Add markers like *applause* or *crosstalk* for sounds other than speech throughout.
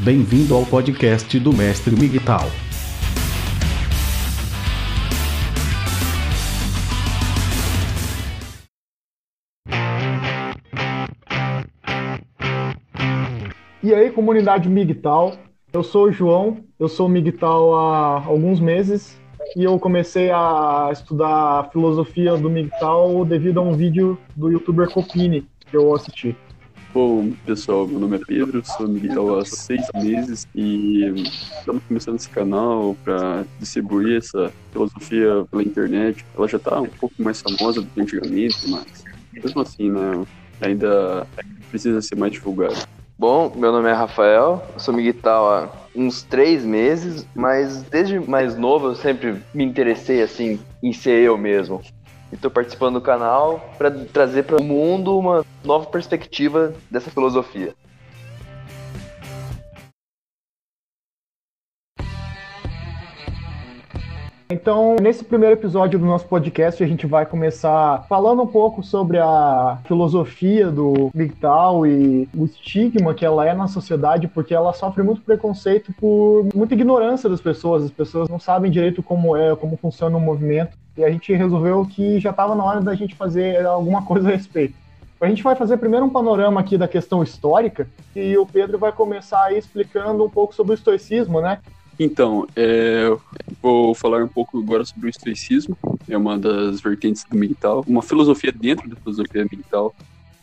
Bem-vindo ao podcast do Mestre Miguel. E aí, comunidade Migtal, eu sou o João, eu sou Migtal há alguns meses e eu comecei a estudar filosofia do Migtal devido a um vídeo do youtuber Copini que eu assisti. Bom, pessoal, meu nome é Pedro, sou Miguel há seis meses e estamos começando esse canal para distribuir essa filosofia pela internet. Ela já está um pouco mais famosa do que antigamente, mas mesmo assim, né, ainda precisa ser mais divulgada. Bom, meu nome é Rafael, sou miguital há uns três meses, mas desde mais novo eu sempre me interessei assim em ser eu mesmo. Estou participando do canal para trazer para o mundo uma nova perspectiva dessa filosofia. Então, nesse primeiro episódio do nosso podcast, a gente vai começar falando um pouco sobre a filosofia do MGTOW e o estigma que ela é na sociedade, porque ela sofre muito preconceito por muita ignorância das pessoas. As pessoas não sabem direito como é, como funciona o movimento. E a gente resolveu que já estava na hora da gente fazer alguma coisa a respeito. A gente vai fazer primeiro um panorama aqui da questão histórica e o Pedro vai começar aí explicando um pouco sobre o estoicismo, né? Então, é, vou falar um pouco agora sobre o estoicismo, é uma das vertentes do mental, uma filosofia dentro da filosofia mental.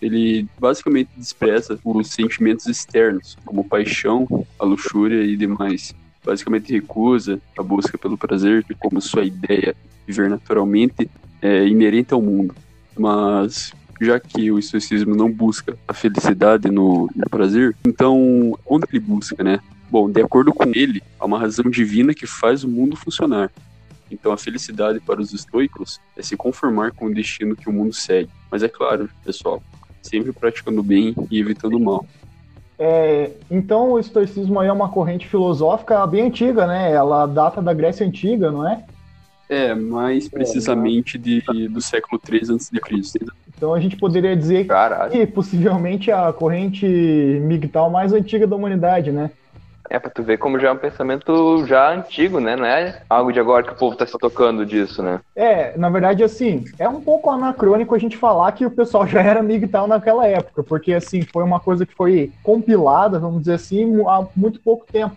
Ele basicamente despreza os sentimentos externos, como paixão, a luxúria e demais. Basicamente recusa a busca pelo prazer como sua ideia viver naturalmente é inerente ao mundo. Mas já que o estoicismo não busca a felicidade no, no prazer, então onde ele busca, né? Bom, de acordo com ele, há uma razão divina que faz o mundo funcionar. Então a felicidade para os estoicos é se conformar com o destino que o mundo segue. Mas é claro, pessoal, sempre praticando bem e evitando o mal. É, então o estoicismo é uma corrente filosófica bem antiga, né? Ela data da Grécia Antiga, não é? É, mais precisamente de, do século 3 a.C. Então a gente poderia dizer Caralho. que possivelmente a corrente migtal mais antiga da humanidade, né? É, pra tu ver como já é um pensamento já antigo, né? Não é algo de agora que o povo tá se tocando disso, né? É, na verdade, assim, é um pouco anacrônico a gente falar que o pessoal *laughs* já era migtal naquela época, porque, assim, foi uma coisa que foi compilada, vamos dizer assim, há muito pouco tempo.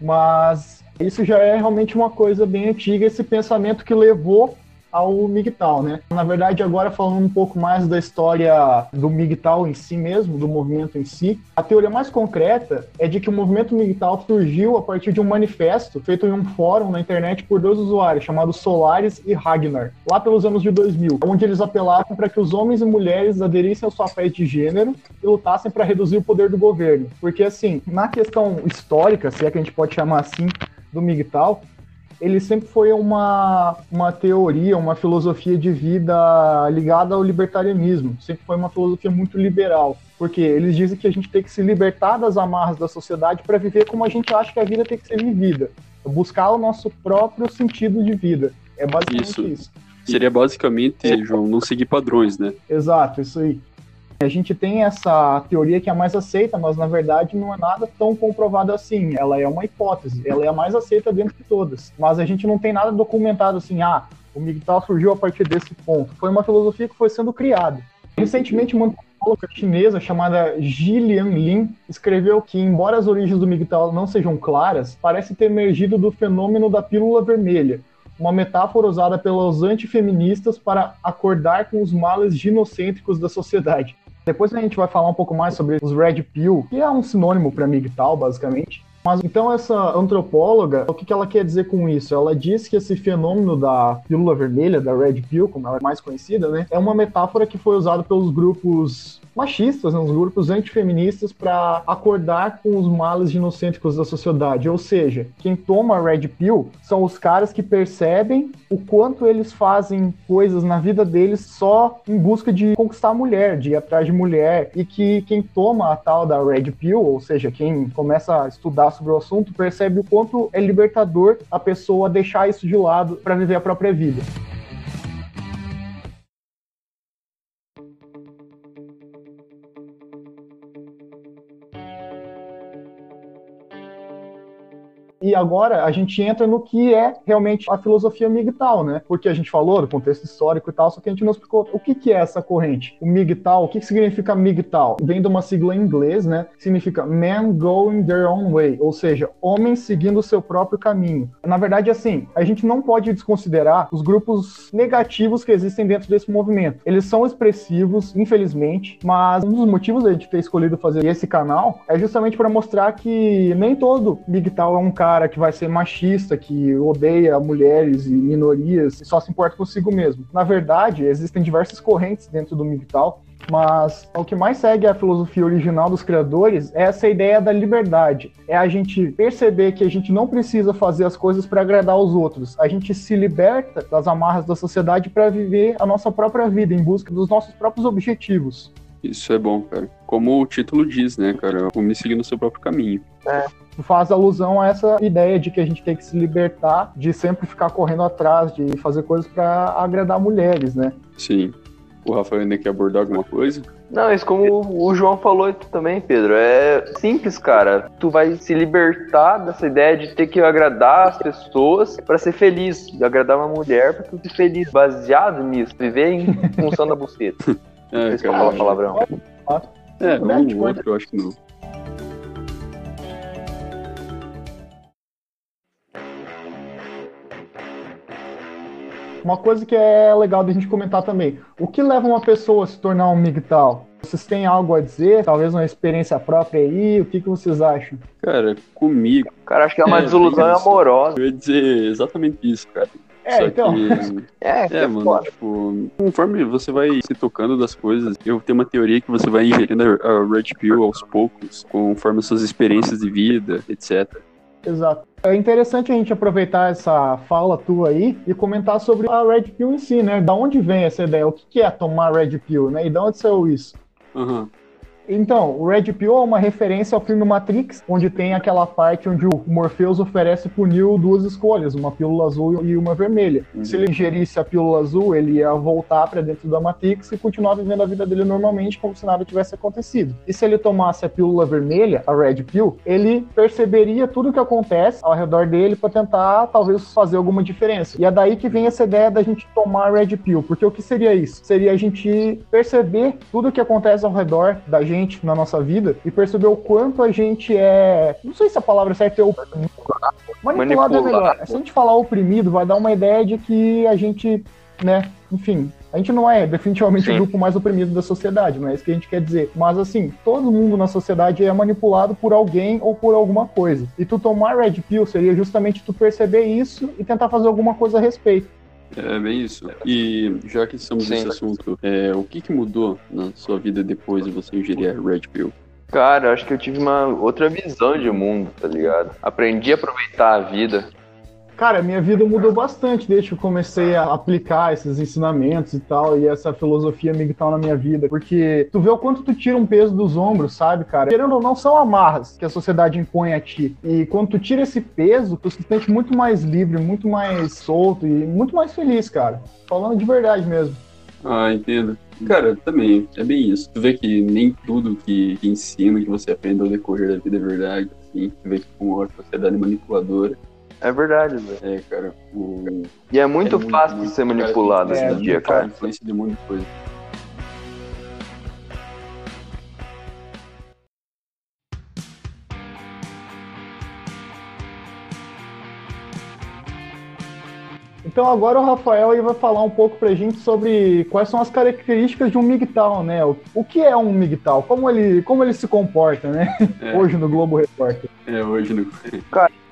Mas isso já é realmente uma coisa bem antiga, esse pensamento que levou ao MGTOW, né? Na verdade, agora falando um pouco mais da história do MGTOW em si mesmo, do movimento em si, a teoria mais concreta é de que o movimento MGTOW surgiu a partir de um manifesto feito em um fórum na internet por dois usuários, chamados Solaris e Ragnar, lá pelos anos de 2000, onde eles apelavam para que os homens e mulheres aderissem aos papéis de gênero e lutassem para reduzir o poder do governo. Porque, assim, na questão histórica, se é que a gente pode chamar assim, do MGTOW, ele sempre foi uma, uma teoria, uma filosofia de vida ligada ao libertarianismo. Sempre foi uma filosofia muito liberal. Porque eles dizem que a gente tem que se libertar das amarras da sociedade para viver como a gente acha que a vida tem que ser vivida. Buscar o nosso próprio sentido de vida. É basicamente isso. isso. Seria basicamente, João, não seguir padrões, né? Exato, isso aí. A gente tem essa teoria que é a mais aceita, mas na verdade não é nada tão comprovado assim. Ela é uma hipótese, ela é a mais aceita dentro de todas. Mas a gente não tem nada documentado assim, ah, o MGTOW surgiu a partir desse ponto. Foi uma filosofia que foi sendo criada. Recentemente, uma antropóloga chinesa chamada Jilian Lin escreveu que, embora as origens do MGTOW não sejam claras, parece ter emergido do fenômeno da pílula vermelha, uma metáfora usada pelos antifeministas para acordar com os males ginocêntricos da sociedade. Depois a gente vai falar um pouco mais sobre os Red Pill, que é um sinônimo para MGTOW, basicamente. Mas então essa antropóloga, o que, que ela quer dizer com isso? Ela diz que esse fenômeno da pílula vermelha, da Red Pill, como ela é mais conhecida, né, é uma metáfora que foi usada pelos grupos machistas, né, os grupos antifeministas, para acordar com os males ginocêntricos da sociedade. Ou seja, quem toma a Red Pill são os caras que percebem o quanto eles fazem coisas na vida deles só em busca de conquistar a mulher, de ir atrás de mulher, e que quem toma a tal da Red Pill, ou seja, quem começa a estudar sobre o assunto, percebe o quanto é libertador a pessoa deixar isso de lado para viver a própria vida. Agora a gente entra no que é realmente a filosofia MGTOW, né? Porque a gente falou do contexto histórico e tal, só que a gente não explicou o que, que é essa corrente. O MGTOW, o que, que significa MGTOW? Vem de uma sigla em inglês, né? Significa Men Going Their Own Way, ou seja, homens seguindo o seu próprio caminho. Na verdade, assim, a gente não pode desconsiderar os grupos negativos que existem dentro desse movimento. Eles são expressivos, infelizmente, mas um dos motivos da gente ter escolhido fazer esse canal é justamente para mostrar que nem todo MGTOW é um cara que vai ser machista, que odeia mulheres e minorias e só se importa consigo mesmo. Na verdade, existem diversas correntes dentro do MGTOW mas o que mais segue a filosofia original dos criadores é essa ideia da liberdade. É a gente perceber que a gente não precisa fazer as coisas para agradar os outros. A gente se liberta das amarras da sociedade para viver a nossa própria vida em busca dos nossos próprios objetivos. Isso é bom, cara. Como o título diz, né, cara? O me seguir no seu próprio caminho. É faz alusão a essa ideia de que a gente tem que se libertar de sempre ficar correndo atrás, de fazer coisas para agradar mulheres, né? Sim. O Rafael ainda quer abordar alguma coisa? Não, isso como o João falou também, Pedro, é simples, cara. Tu vai se libertar dessa ideia de ter que agradar as pessoas para ser feliz, de agradar uma mulher para tu ser feliz, baseado nisso, viver em função da buceta. *laughs* É, Esse cara, fala palavrão. é, um ou outro, eu acho que não. Uma coisa que é legal da gente comentar também. O que leva uma pessoa a se tornar um MGTOW? Vocês têm algo a dizer? Talvez uma experiência própria aí? O que, que vocês acham? Cara, comigo. Cara, acho que é uma É, desilusão isso. amorosa. Eu ia dizer exatamente isso, cara. É, Só então. que. É, É, mano, tipo, conforme você vai se tocando das coisas, eu tenho uma teoria que você vai ingerindo a a Red Pill aos poucos, conforme as suas experiências de vida, etc. Exato. É interessante a gente aproveitar essa fala tua aí e comentar sobre a Red Pill em si, né? Da onde vem essa ideia? O que é tomar Red Pill, né? E de onde saiu isso? Aham. Então, o Red Pill é uma referência ao filme Matrix, onde tem aquela parte onde o Morpheus oferece pro Neo duas escolhas, uma pílula azul e uma vermelha. Uhum. Se ele ingerisse a pílula azul, ele ia voltar para dentro da Matrix e continuar vivendo a vida dele normalmente, como se nada tivesse acontecido. E se ele tomasse a pílula vermelha, a Red Pill, ele perceberia tudo o que acontece ao redor dele para tentar, talvez, fazer alguma diferença. E é daí que vem essa ideia da gente tomar a Red Pill, porque o que seria isso? Seria a gente perceber tudo o que acontece ao redor da gente na nossa vida e perceber o quanto a gente é. Não sei se a palavra certa é oprimido. Manipulado é melhor. Manipulado. Se a gente falar oprimido, vai dar uma ideia de que a gente, né, enfim. A gente não é definitivamente Sim. o grupo mais oprimido da sociedade, não é isso que a gente quer dizer. Mas assim, todo mundo na sociedade é manipulado por alguém ou por alguma coisa. E tu tomar Red Pill seria justamente tu perceber isso e tentar fazer alguma coisa a respeito. É bem isso. E já que estamos Sim. nesse assunto, é, o que, que mudou na sua vida depois de você ingerir a Red Pill? Cara, acho que eu tive uma outra visão de mundo, tá ligado? Aprendi a aproveitar a vida. Cara, minha vida mudou bastante desde que eu comecei a aplicar esses ensinamentos e tal, e essa filosofia migtal na minha vida. Porque tu vê o quanto tu tira um peso dos ombros, sabe, cara? Querendo ou não, são amarras que a sociedade impõe a ti. E quando tu tira esse peso, tu se sente muito mais livre, muito mais solto e muito mais feliz, cara. Falando de verdade mesmo. Ah, entendo. Cara, também, é bem isso. Tu vê que nem tudo que, que ensina, que você aprende ao decorrer da vida é verdade, assim. Tu vê que com a sociedade manipuladora. É verdade, velho. É, cara, o... E é muito é fácil de muito- ser manipulado cara, é, hoje em dia, cara. influência de de coisa. Então agora o Rafael aí vai falar um pouco pra gente sobre quais são as características de um MGTOW, né? O, o que é um MGTOW? Como ele, como ele se comporta, né? É, *laughs* Hoje no Globo Repórter. é hoje no... *laughs*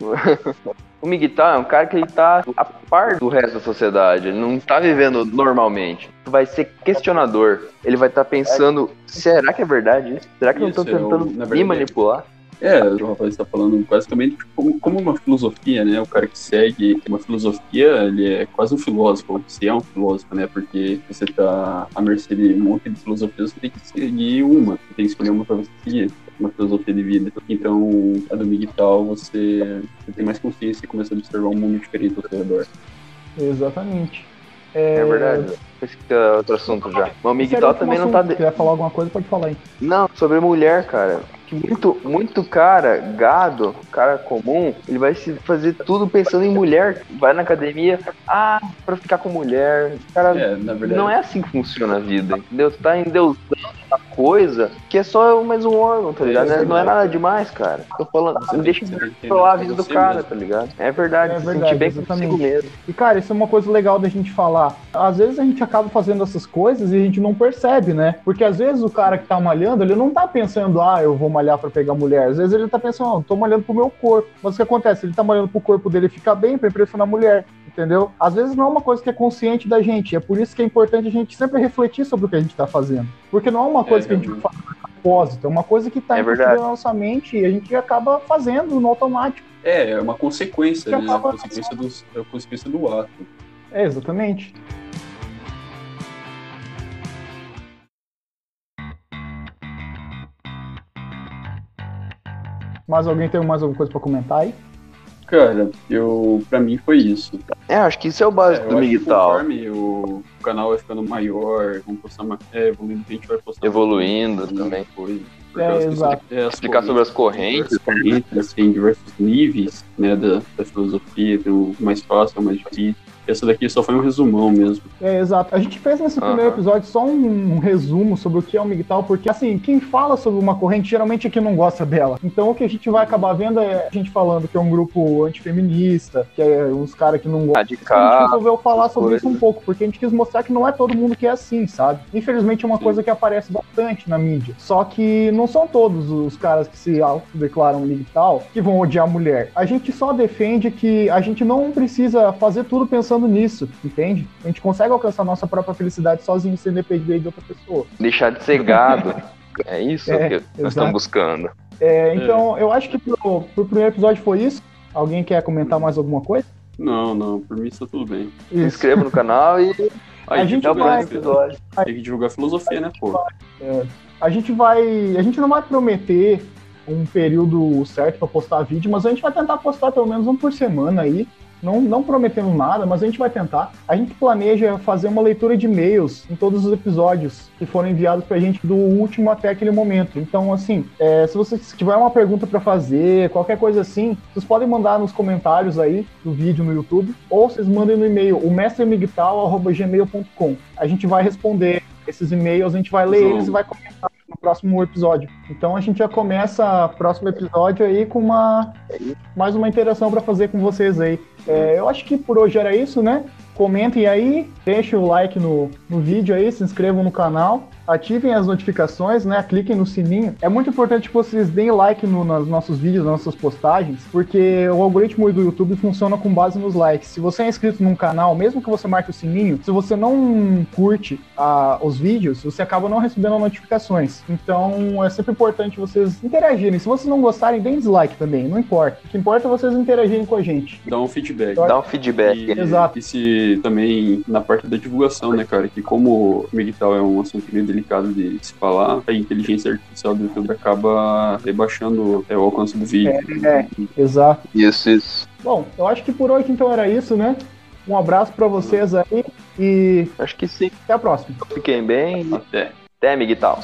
*laughs* O Miguel é um cara que ele tá a par do resto da sociedade, ele não tá vivendo normalmente. Vai ser questionador. Ele vai estar pensando, será que é verdade isso? Será que não Isso, estão é o- tentando na me verdade- manipular? É, o rapaz está falando basicamente como, como uma filosofia, né? O cara que segue uma filosofia, ele é quase um filósofo, você é um filósofo, né? Porque você tá à mercê de um monte de filosofias, você tem que seguir uma, você tem que escolher uma para você seguir, uma filosofia de vida. Então, a do Miguel, você, você tem mais consciência e começa a observar um mundo diferente ao seu redor. Exatamente. É, verdade. Esse que é outro assunto já. Mas o Miguel também não tá. Se quiser falar alguma coisa, pode falar aí. Não, sobre mulher, cara. Muito, muito cara, gado, cara comum, ele vai se fazer tudo pensando em mulher. Vai na academia, ah, pra ficar com mulher. Cara, É, na verdade. não é assim que funciona a vida, entendeu? Tu tá endeusando coisa que é só mais um órgão, tá ligado? Não é- Não é nada demais, cara. Tô falando, você deixa de controlar a vida do cara, tá ligado? É verdade, É se verdade, sentir bem exatamente. consigo mesmo. E, cara, isso é uma coisa legal da gente falar. Às vezes a gente acaba fazendo essas coisas e a gente não percebe, né? Porque às vezes o cara que tá malhando, ele não tá pensando, ah, eu vou malhar pra pegar mulher. Às vezes ele tá pensando, ah, tô malhando pro meu corpo. Mas o que acontece? Ele tá malhando pro corpo dele ficar bem pra impressionar a mulher. Entendeu? Às vezes não é uma coisa que é consciente da gente. É por isso que é importante a gente sempre refletir sobre o que a gente tá fazendo. Porque não é uma coisa que a gente realmente. faz de propósito, é uma coisa que tá É na nossa mente e a gente acaba fazendo no automático. É, é uma consequência, né? A acaba- consequência, do, é a consequência do ato. É, exatamente. Mais alguém tem mais alguma coisa pra comentar aí? Cara, eu, pra mim foi isso. É, acho que isso é o É, básico eu do Miguel. conforme o canal vai ficando maior, vamos postar mais, é, evoluindo, a gente vai postar Evoluindo mais também. coisa. Por É, exato. é, Explicar sobre as correntes. correntes, tem diversos níveis né, da, da filosofia, tem o mais fácil, o mais difícil. Essa daqui só foi um resumão mesmo. É, exato. A gente fez nesse primeiro episódio só um, um resumo sobre o que é o MGTOW, porque, assim, quem fala sobre uma corrente geralmente é quem não gosta dela. Então, o que a gente vai acabar vendo é a gente falando que é um grupo antifeminista, que é uns caras que não gostam. A gente resolveu falar sobre coisa. isso um pouco, porque a gente quis mostrar que não é todo mundo que é assim, sabe? Infelizmente é uma Sim. coisa que aparece bastante na mídia. Só que não são todos os caras que se autodeclaram MGTOW que vão odiar a mulher. A gente só defende que a gente não precisa fazer tudo pensando nisso, entende? A gente consegue alcançar nossa própria felicidade sozinho, sem depender de outra pessoa. Deixar de ser gado. *laughs* É isso É, que nós exato. estamos buscando. É, então, eu acho que pro, pro primeiro episódio foi isso. Alguém quer comentar mais alguma coisa? Não, não, por mim está tudo bem. Se inscreva no canal e *laughs* Aí A gente vai- episódio. Tem que divulgar filosofia, né, pô? A gente vai. A gente não vai prometer um período certo para postar vídeo, mas a gente vai tentar postar pelo menos um por semana aí. Não, não prometendo nada, mas a gente vai tentar. A gente planeja fazer uma leitura de e-mails em todos os episódios que foram enviados pra gente do último até aquele momento. Então, assim, é, se você tiver uma pergunta para fazer, qualquer coisa assim, vocês podem mandar nos comentários aí do vídeo no YouTube, ou vocês mandem no e-mail, o mestremigtal.gmail.com. A gente vai responder esses e-mails, a gente vai ler João. eles e vai comentar próximo episódio. Então a gente já começa o próximo episódio aí com uma mais uma interação para fazer com vocês aí. É, eu acho que por hoje era isso, né? Comentem aí, deixem o like no, no vídeo aí, se inscrevam no canal, ativem as notificações, né? Cliquem no sininho. É muito importante que vocês deem like no- nos nossos vídeos, nas nossas postagens, porque o algoritmo do YouTube funciona com base nos likes. Se você é inscrito num canal, mesmo que você marque o sininho, se você não curte ah, os vídeos, você acaba não recebendo notificações. Então é sempre importante vocês interagirem. Se vocês não gostarem, deem dislike também, não importa. O que importa é vocês interagirem com a gente. Dá um feedback. Dá um feedback. E, Exato. e se também na parte da divulgação, né, cara? Que como o Miguel é um assunto meio delicado de se falar, a inteligência artificial do YouTube acaba rebaixando é, o alcance do vídeo. É, exato. Isso, isso. Bom, eu acho que por hoje então era isso, né? Um abraço pra vocês aí e Acho que sim. até a próxima. Fiquem bem. Até. Até, Miguel.